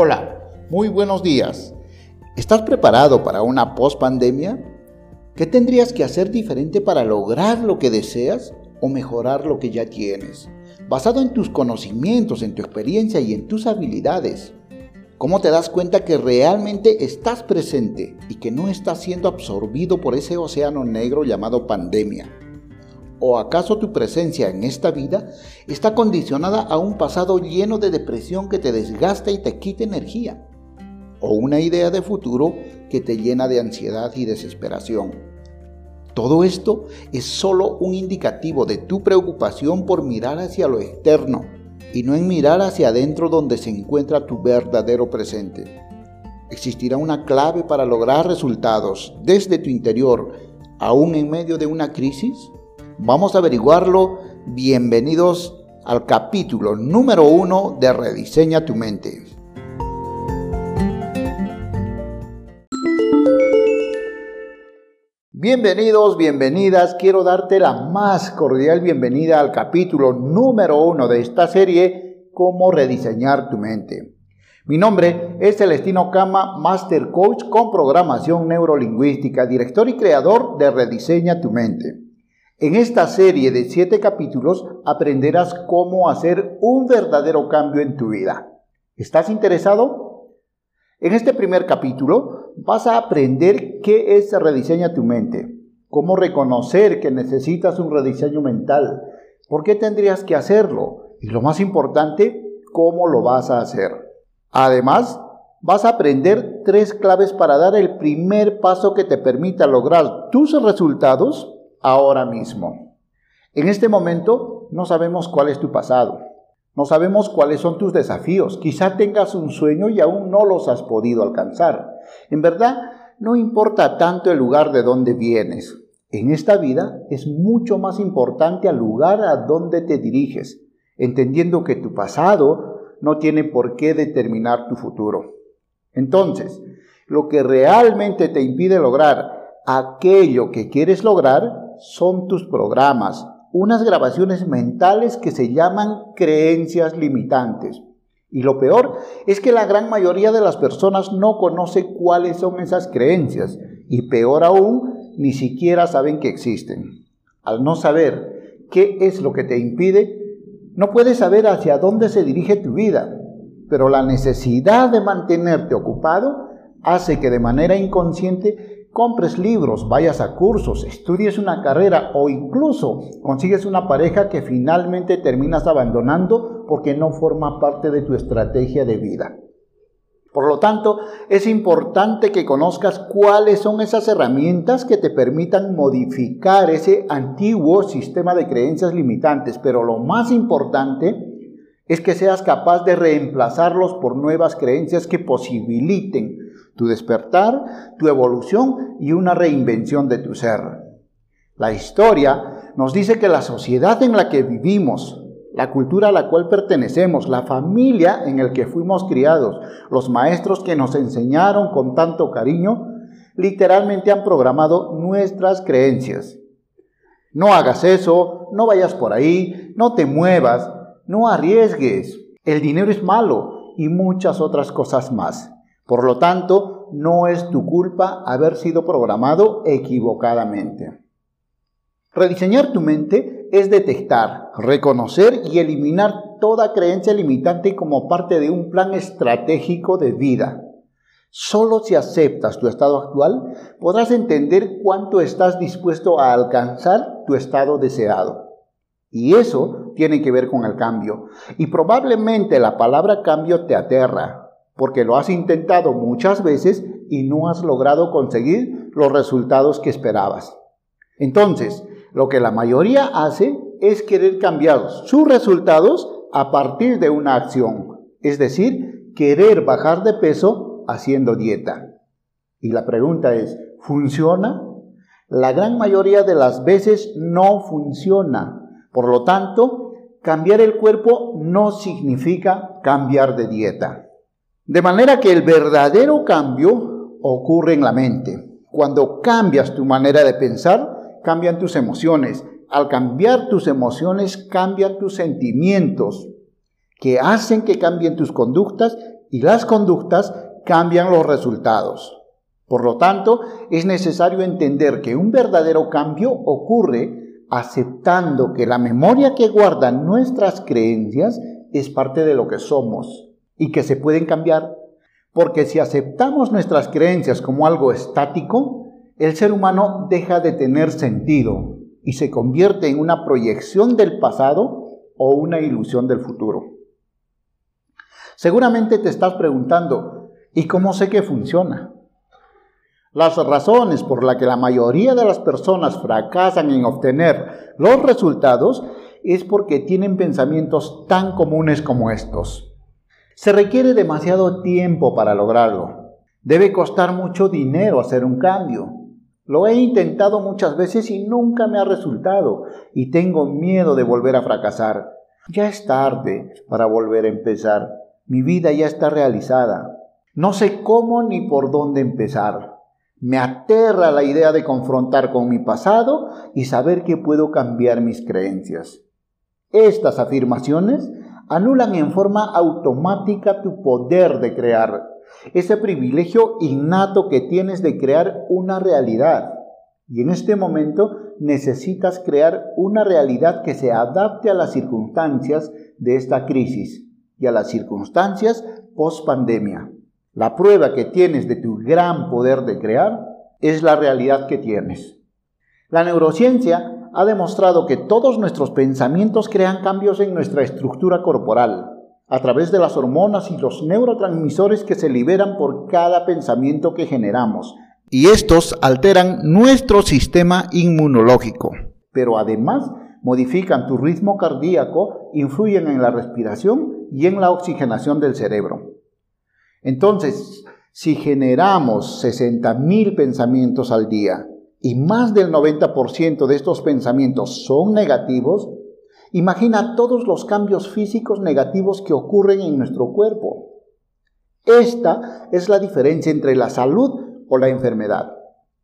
Hola, muy buenos días. ¿Estás preparado para una post-pandemia? ¿Qué tendrías que hacer diferente para lograr lo que deseas o mejorar lo que ya tienes? Basado en tus conocimientos, en tu experiencia y en tus habilidades. ¿Cómo te das cuenta que realmente estás presente y que no estás siendo absorbido por ese océano negro llamado pandemia? ¿O acaso tu presencia en esta vida está condicionada a un pasado lleno de depresión que te desgasta y te quita energía? ¿O una idea de futuro que te llena de ansiedad y desesperación? Todo esto es solo un indicativo de tu preocupación por mirar hacia lo externo y no en mirar hacia adentro donde se encuentra tu verdadero presente. Existirá una clave para lograr resultados desde tu interior, aún en medio de una crisis? Vamos a averiguarlo. Bienvenidos al capítulo número uno de Rediseña tu mente. Bienvenidos, bienvenidas. Quiero darte la más cordial bienvenida al capítulo número uno de esta serie, Cómo rediseñar tu mente. Mi nombre es Celestino Cama, Master Coach con programación neurolingüística, director y creador de Rediseña tu mente. En esta serie de siete capítulos aprenderás cómo hacer un verdadero cambio en tu vida. ¿Estás interesado? En este primer capítulo vas a aprender qué es rediseña tu mente, cómo reconocer que necesitas un rediseño mental, por qué tendrías que hacerlo y lo más importante, cómo lo vas a hacer. Además, vas a aprender tres claves para dar el primer paso que te permita lograr tus resultados ahora mismo. En este momento no sabemos cuál es tu pasado, no sabemos cuáles son tus desafíos, quizá tengas un sueño y aún no los has podido alcanzar. En verdad, no importa tanto el lugar de donde vienes. En esta vida es mucho más importante el lugar a donde te diriges, entendiendo que tu pasado no tiene por qué determinar tu futuro. Entonces, lo que realmente te impide lograr aquello que quieres lograr son tus programas, unas grabaciones mentales que se llaman creencias limitantes. Y lo peor es que la gran mayoría de las personas no conoce cuáles son esas creencias y peor aún, ni siquiera saben que existen. Al no saber qué es lo que te impide, no puedes saber hacia dónde se dirige tu vida, pero la necesidad de mantenerte ocupado hace que de manera inconsciente compres libros, vayas a cursos, estudies una carrera o incluso consigues una pareja que finalmente terminas abandonando porque no forma parte de tu estrategia de vida. Por lo tanto, es importante que conozcas cuáles son esas herramientas que te permitan modificar ese antiguo sistema de creencias limitantes, pero lo más importante es que seas capaz de reemplazarlos por nuevas creencias que posibiliten tu despertar, tu evolución y una reinvención de tu ser. La historia nos dice que la sociedad en la que vivimos, la cultura a la cual pertenecemos, la familia en la que fuimos criados, los maestros que nos enseñaron con tanto cariño, literalmente han programado nuestras creencias. No hagas eso, no vayas por ahí, no te muevas, no arriesgues, el dinero es malo y muchas otras cosas más. Por lo tanto, no es tu culpa haber sido programado equivocadamente. Rediseñar tu mente es detectar, reconocer y eliminar toda creencia limitante como parte de un plan estratégico de vida. Solo si aceptas tu estado actual podrás entender cuánto estás dispuesto a alcanzar tu estado deseado. Y eso tiene que ver con el cambio. Y probablemente la palabra cambio te aterra, porque lo has intentado muchas veces y no has logrado conseguir los resultados que esperabas. Entonces, lo que la mayoría hace es querer cambiar sus resultados a partir de una acción, es decir, querer bajar de peso haciendo dieta. Y la pregunta es, ¿funciona? La gran mayoría de las veces no funciona por lo tanto, cambiar el cuerpo no significa cambiar de dieta. De manera que el verdadero cambio ocurre en la mente. Cuando cambias tu manera de pensar, cambian tus emociones. Al cambiar tus emociones, cambian tus sentimientos, que hacen que cambien tus conductas y las conductas cambian los resultados. Por lo tanto, es necesario entender que un verdadero cambio ocurre aceptando que la memoria que guardan nuestras creencias es parte de lo que somos y que se pueden cambiar. Porque si aceptamos nuestras creencias como algo estático, el ser humano deja de tener sentido y se convierte en una proyección del pasado o una ilusión del futuro. Seguramente te estás preguntando, ¿y cómo sé que funciona? Las razones por las que la mayoría de las personas fracasan en obtener los resultados es porque tienen pensamientos tan comunes como estos. Se requiere demasiado tiempo para lograrlo. Debe costar mucho dinero hacer un cambio. Lo he intentado muchas veces y nunca me ha resultado y tengo miedo de volver a fracasar. Ya es tarde para volver a empezar. Mi vida ya está realizada. No sé cómo ni por dónde empezar. Me aterra la idea de confrontar con mi pasado y saber que puedo cambiar mis creencias. Estas afirmaciones anulan en forma automática tu poder de crear, ese privilegio innato que tienes de crear una realidad. Y en este momento necesitas crear una realidad que se adapte a las circunstancias de esta crisis y a las circunstancias post pandemia. La prueba que tienes de tu gran poder de crear es la realidad que tienes. La neurociencia ha demostrado que todos nuestros pensamientos crean cambios en nuestra estructura corporal a través de las hormonas y los neurotransmisores que se liberan por cada pensamiento que generamos. Y estos alteran nuestro sistema inmunológico. Pero además modifican tu ritmo cardíaco, influyen en la respiración y en la oxigenación del cerebro. Entonces, si generamos 60.000 pensamientos al día y más del 90% de estos pensamientos son negativos, imagina todos los cambios físicos negativos que ocurren en nuestro cuerpo. Esta es la diferencia entre la salud o la enfermedad.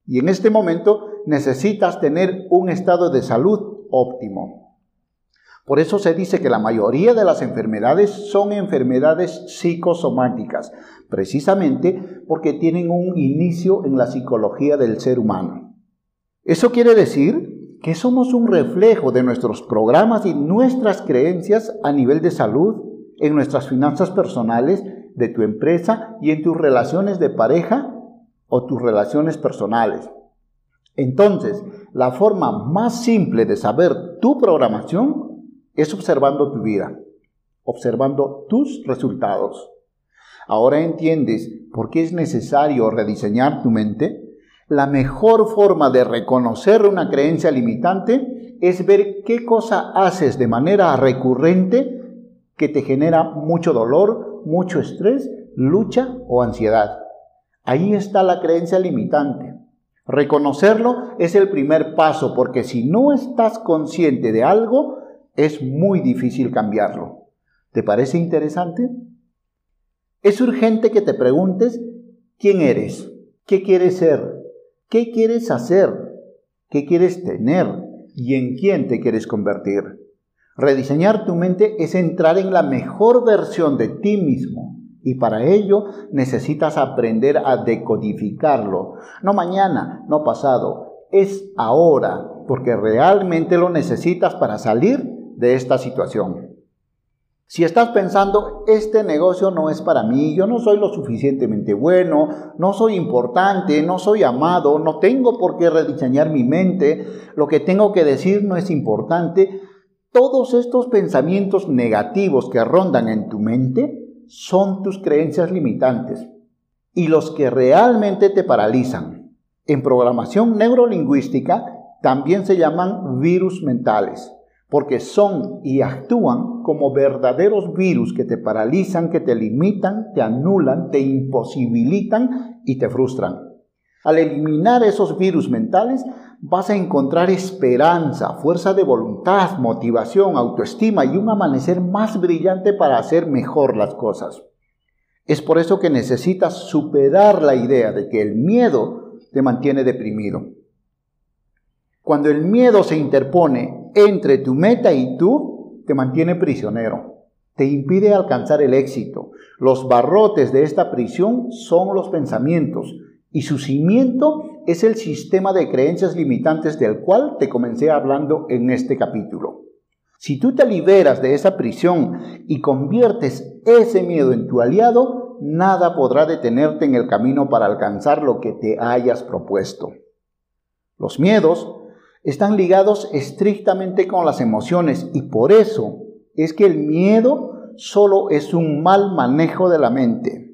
Y en este momento necesitas tener un estado de salud óptimo. Por eso se dice que la mayoría de las enfermedades son enfermedades psicosomáticas, precisamente porque tienen un inicio en la psicología del ser humano. Eso quiere decir que somos un reflejo de nuestros programas y nuestras creencias a nivel de salud, en nuestras finanzas personales, de tu empresa y en tus relaciones de pareja o tus relaciones personales. Entonces, la forma más simple de saber tu programación es observando tu vida, observando tus resultados. Ahora entiendes por qué es necesario rediseñar tu mente. La mejor forma de reconocer una creencia limitante es ver qué cosa haces de manera recurrente que te genera mucho dolor, mucho estrés, lucha o ansiedad. Ahí está la creencia limitante. Reconocerlo es el primer paso porque si no estás consciente de algo, es muy difícil cambiarlo. ¿Te parece interesante? Es urgente que te preguntes quién eres, qué quieres ser, qué quieres hacer, qué quieres tener y en quién te quieres convertir. Rediseñar tu mente es entrar en la mejor versión de ti mismo y para ello necesitas aprender a decodificarlo. No mañana, no pasado, es ahora, porque realmente lo necesitas para salir de esta situación. Si estás pensando, este negocio no es para mí, yo no soy lo suficientemente bueno, no soy importante, no soy amado, no tengo por qué rediseñar mi mente, lo que tengo que decir no es importante, todos estos pensamientos negativos que rondan en tu mente son tus creencias limitantes y los que realmente te paralizan. En programación neurolingüística también se llaman virus mentales porque son y actúan como verdaderos virus que te paralizan, que te limitan, te anulan, te imposibilitan y te frustran. Al eliminar esos virus mentales, vas a encontrar esperanza, fuerza de voluntad, motivación, autoestima y un amanecer más brillante para hacer mejor las cosas. Es por eso que necesitas superar la idea de que el miedo te mantiene deprimido. Cuando el miedo se interpone entre tu meta y tú, te mantiene prisionero. te impide alcanzar el éxito. Los barrotes de esta prisión son los pensamientos y su cimiento es el sistema de creencias limitantes del cual te comencé hablando en este capítulo. Si tú te liberas de esa prisión y conviertes ese miedo en tu aliado, nada podrá detenerte en el camino para alcanzar lo que te hayas propuesto. Los miedos están ligados estrictamente con las emociones y por eso es que el miedo solo es un mal manejo de la mente.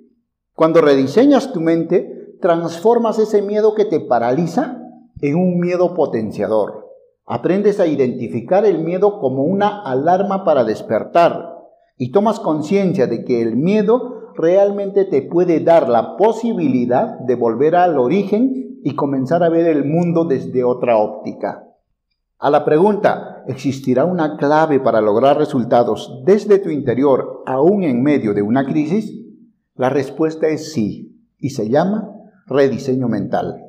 Cuando rediseñas tu mente, transformas ese miedo que te paraliza en un miedo potenciador. Aprendes a identificar el miedo como una alarma para despertar y tomas conciencia de que el miedo realmente te puede dar la posibilidad de volver al origen y comenzar a ver el mundo desde otra óptica. A la pregunta, ¿existirá una clave para lograr resultados desde tu interior aún en medio de una crisis? La respuesta es sí, y se llama rediseño mental.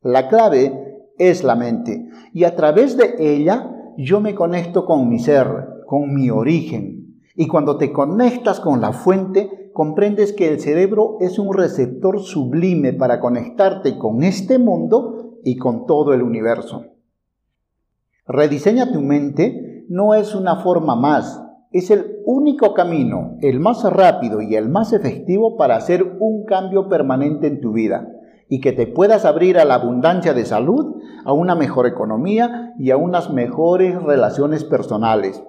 La clave es la mente, y a través de ella yo me conecto con mi ser, con mi origen. Y cuando te conectas con la fuente, comprendes que el cerebro es un receptor sublime para conectarte con este mundo y con todo el universo. Rediseña tu mente no es una forma más, es el único camino, el más rápido y el más efectivo para hacer un cambio permanente en tu vida y que te puedas abrir a la abundancia de salud, a una mejor economía y a unas mejores relaciones personales.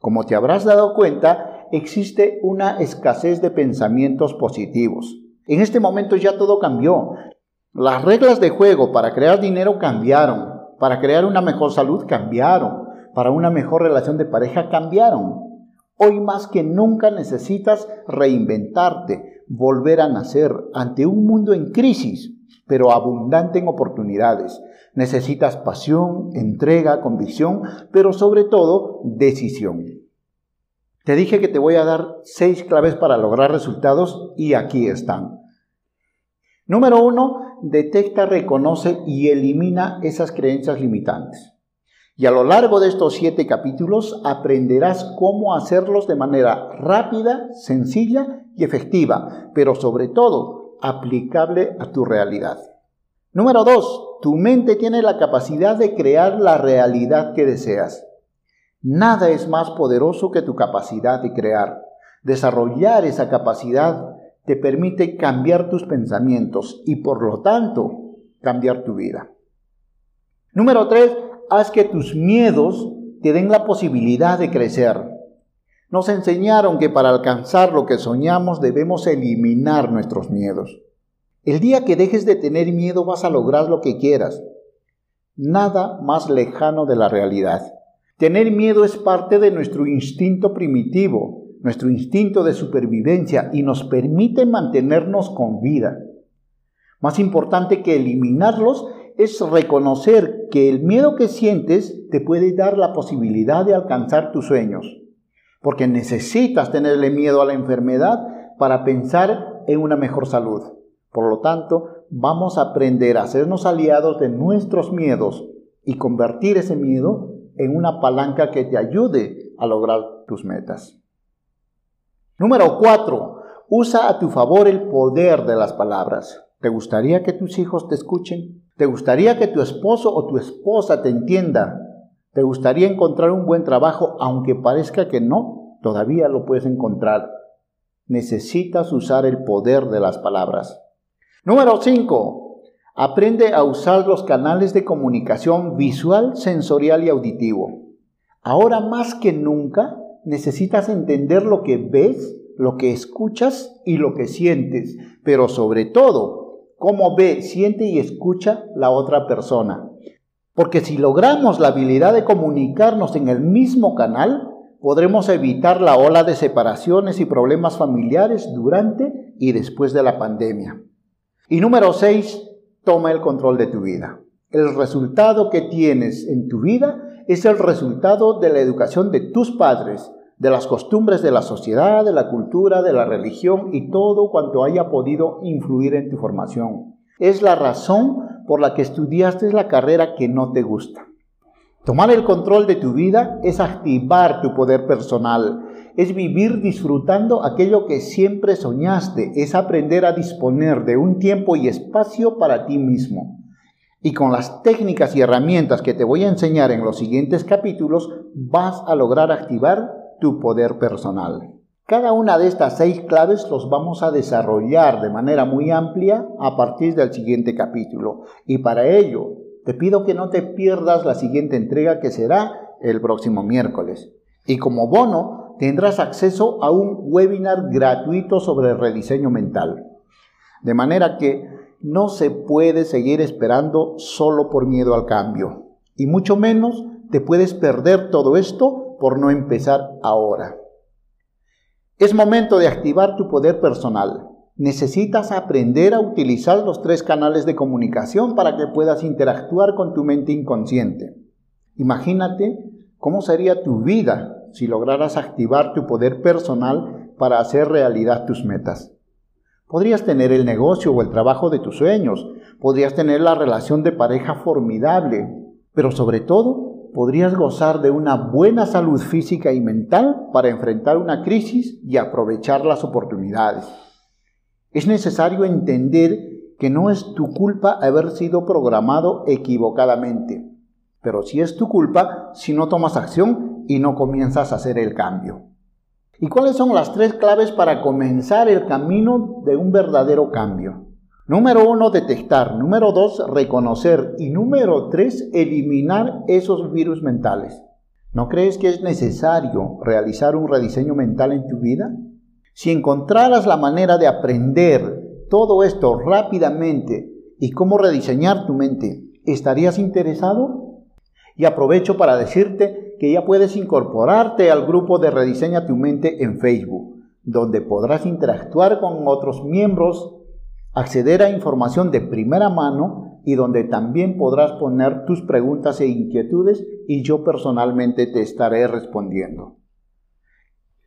Como te habrás dado cuenta, existe una escasez de pensamientos positivos. En este momento ya todo cambió. Las reglas de juego para crear dinero cambiaron para crear una mejor salud cambiaron, para una mejor relación de pareja cambiaron. Hoy más que nunca necesitas reinventarte, volver a nacer ante un mundo en crisis, pero abundante en oportunidades. Necesitas pasión, entrega, convicción, pero sobre todo decisión. Te dije que te voy a dar seis claves para lograr resultados y aquí están. Número uno, detecta, reconoce y elimina esas creencias limitantes. Y a lo largo de estos siete capítulos aprenderás cómo hacerlos de manera rápida, sencilla y efectiva, pero sobre todo aplicable a tu realidad. Número dos, tu mente tiene la capacidad de crear la realidad que deseas. Nada es más poderoso que tu capacidad de crear. Desarrollar esa capacidad te permite cambiar tus pensamientos y por lo tanto cambiar tu vida. Número tres, haz que tus miedos te den la posibilidad de crecer. Nos enseñaron que para alcanzar lo que soñamos debemos eliminar nuestros miedos. El día que dejes de tener miedo vas a lograr lo que quieras. Nada más lejano de la realidad. Tener miedo es parte de nuestro instinto primitivo, nuestro instinto de supervivencia y nos permite mantenernos con vida. Más importante que eliminarlos es reconocer que el miedo que sientes te puede dar la posibilidad de alcanzar tus sueños, porque necesitas tenerle miedo a la enfermedad para pensar en una mejor salud. Por lo tanto, vamos a aprender a hacernos aliados de nuestros miedos y convertir ese miedo en una palanca que te ayude a lograr tus metas. Número cuatro, usa a tu favor el poder de las palabras. ¿Te gustaría que tus hijos te escuchen? ¿Te gustaría que tu esposo o tu esposa te entienda? ¿Te gustaría encontrar un buen trabajo aunque parezca que no? Todavía lo puedes encontrar. Necesitas usar el poder de las palabras. Número 5. Aprende a usar los canales de comunicación visual, sensorial y auditivo. Ahora más que nunca necesitas entender lo que ves, lo que escuchas y lo que sientes, pero sobre todo, cómo ve, siente y escucha la otra persona. Porque si logramos la habilidad de comunicarnos en el mismo canal, podremos evitar la ola de separaciones y problemas familiares durante y después de la pandemia. Y número 6, toma el control de tu vida. El resultado que tienes en tu vida es el resultado de la educación de tus padres, de las costumbres de la sociedad, de la cultura, de la religión y todo cuanto haya podido influir en tu formación. Es la razón por la que estudiaste la carrera que no te gusta. Tomar el control de tu vida es activar tu poder personal, es vivir disfrutando aquello que siempre soñaste, es aprender a disponer de un tiempo y espacio para ti mismo. Y con las técnicas y herramientas que te voy a enseñar en los siguientes capítulos, vas a lograr activar tu poder personal. Cada una de estas seis claves los vamos a desarrollar de manera muy amplia a partir del siguiente capítulo. Y para ello, te pido que no te pierdas la siguiente entrega que será el próximo miércoles. Y como bono, tendrás acceso a un webinar gratuito sobre rediseño mental. De manera que no se puede seguir esperando solo por miedo al cambio. Y mucho menos te puedes perder todo esto por no empezar ahora. Es momento de activar tu poder personal. Necesitas aprender a utilizar los tres canales de comunicación para que puedas interactuar con tu mente inconsciente. Imagínate cómo sería tu vida si lograras activar tu poder personal para hacer realidad tus metas. Podrías tener el negocio o el trabajo de tus sueños, podrías tener la relación de pareja formidable, pero sobre todo podrías gozar de una buena salud física y mental para enfrentar una crisis y aprovechar las oportunidades. Es necesario entender que no es tu culpa haber sido programado equivocadamente, pero sí es tu culpa si no tomas acción y no comienzas a hacer el cambio. ¿Y cuáles son las tres claves para comenzar el camino de un verdadero cambio? Número uno, detectar. Número dos, reconocer. Y número tres, eliminar esos virus mentales. ¿No crees que es necesario realizar un rediseño mental en tu vida? Si encontraras la manera de aprender todo esto rápidamente y cómo rediseñar tu mente, ¿estarías interesado? Y aprovecho para decirte que ya puedes incorporarte al grupo de Rediseña tu mente en Facebook, donde podrás interactuar con otros miembros acceder a información de primera mano y donde también podrás poner tus preguntas e inquietudes y yo personalmente te estaré respondiendo.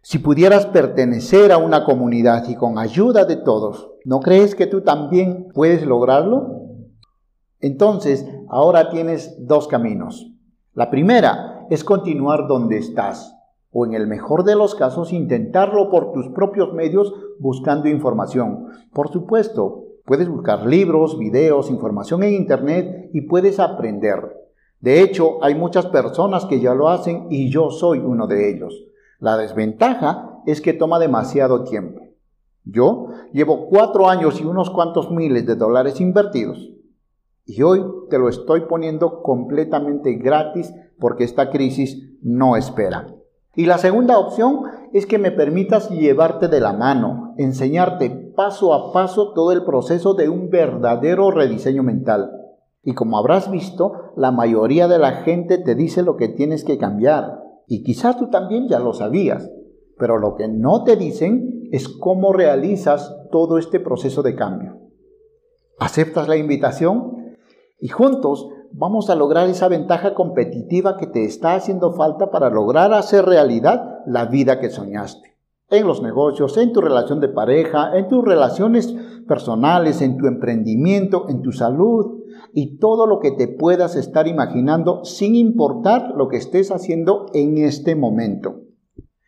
Si pudieras pertenecer a una comunidad y con ayuda de todos, ¿no crees que tú también puedes lograrlo? Entonces, ahora tienes dos caminos. La primera es continuar donde estás, o en el mejor de los casos intentarlo por tus propios medios buscando información. Por supuesto, puedes buscar libros, videos, información en Internet y puedes aprender. De hecho, hay muchas personas que ya lo hacen y yo soy uno de ellos. La desventaja es que toma demasiado tiempo. Yo llevo cuatro años y unos cuantos miles de dólares invertidos y hoy te lo estoy poniendo completamente gratis porque esta crisis no espera. Y la segunda opción es que me permitas llevarte de la mano, enseñarte paso a paso todo el proceso de un verdadero rediseño mental. Y como habrás visto, la mayoría de la gente te dice lo que tienes que cambiar. Y quizás tú también ya lo sabías. Pero lo que no te dicen es cómo realizas todo este proceso de cambio. ¿Aceptas la invitación? Y juntos vamos a lograr esa ventaja competitiva que te está haciendo falta para lograr hacer realidad la vida que soñaste. En los negocios, en tu relación de pareja, en tus relaciones personales, en tu emprendimiento, en tu salud y todo lo que te puedas estar imaginando sin importar lo que estés haciendo en este momento.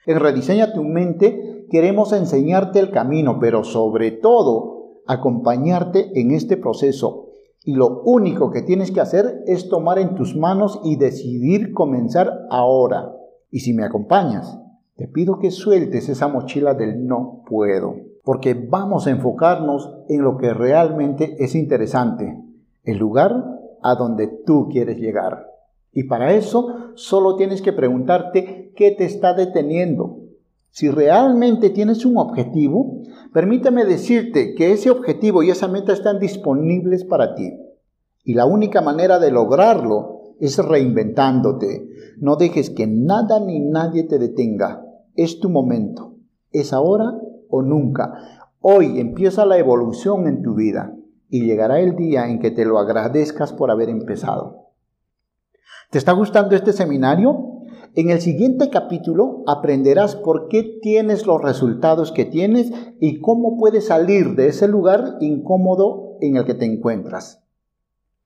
En Rediseña tu mente queremos enseñarte el camino, pero sobre todo acompañarte en este proceso y lo único que tienes que hacer es tomar en tus manos y decidir comenzar ahora. Y si me acompañas, te pido que sueltes esa mochila del no puedo, porque vamos a enfocarnos en lo que realmente es interesante, el lugar a donde tú quieres llegar. Y para eso solo tienes que preguntarte qué te está deteniendo. Si realmente tienes un objetivo, permíteme decirte que ese objetivo y esa meta están disponibles para ti. Y la única manera de lograrlo es reinventándote. No dejes que nada ni nadie te detenga. Es tu momento. Es ahora o nunca. Hoy empieza la evolución en tu vida y llegará el día en que te lo agradezcas por haber empezado. ¿Te está gustando este seminario? En el siguiente capítulo aprenderás por qué tienes los resultados que tienes y cómo puedes salir de ese lugar incómodo en el que te encuentras.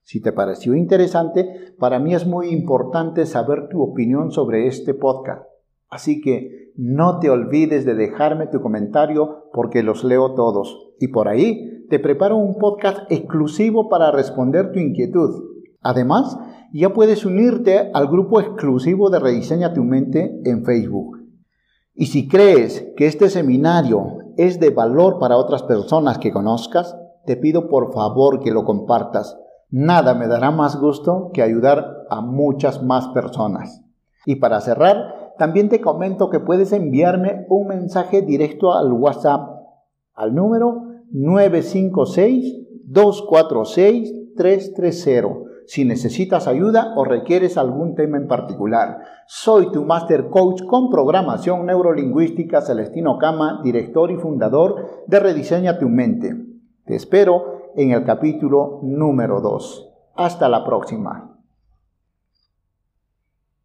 Si te pareció interesante, para mí es muy importante saber tu opinión sobre este podcast. Así que no te olvides de dejarme tu comentario porque los leo todos. Y por ahí te preparo un podcast exclusivo para responder tu inquietud. Además, ya puedes unirte al grupo exclusivo de Rediseña tu mente en Facebook. Y si crees que este seminario es de valor para otras personas que conozcas, te pido por favor que lo compartas. Nada me dará más gusto que ayudar a muchas más personas. Y para cerrar, también te comento que puedes enviarme un mensaje directo al WhatsApp al número 956-246-330 si necesitas ayuda o requieres algún tema en particular. Soy tu Master Coach con programación neurolingüística Celestino Cama, director y fundador de Rediseña tu mente. Te espero en el capítulo número 2. Hasta la próxima.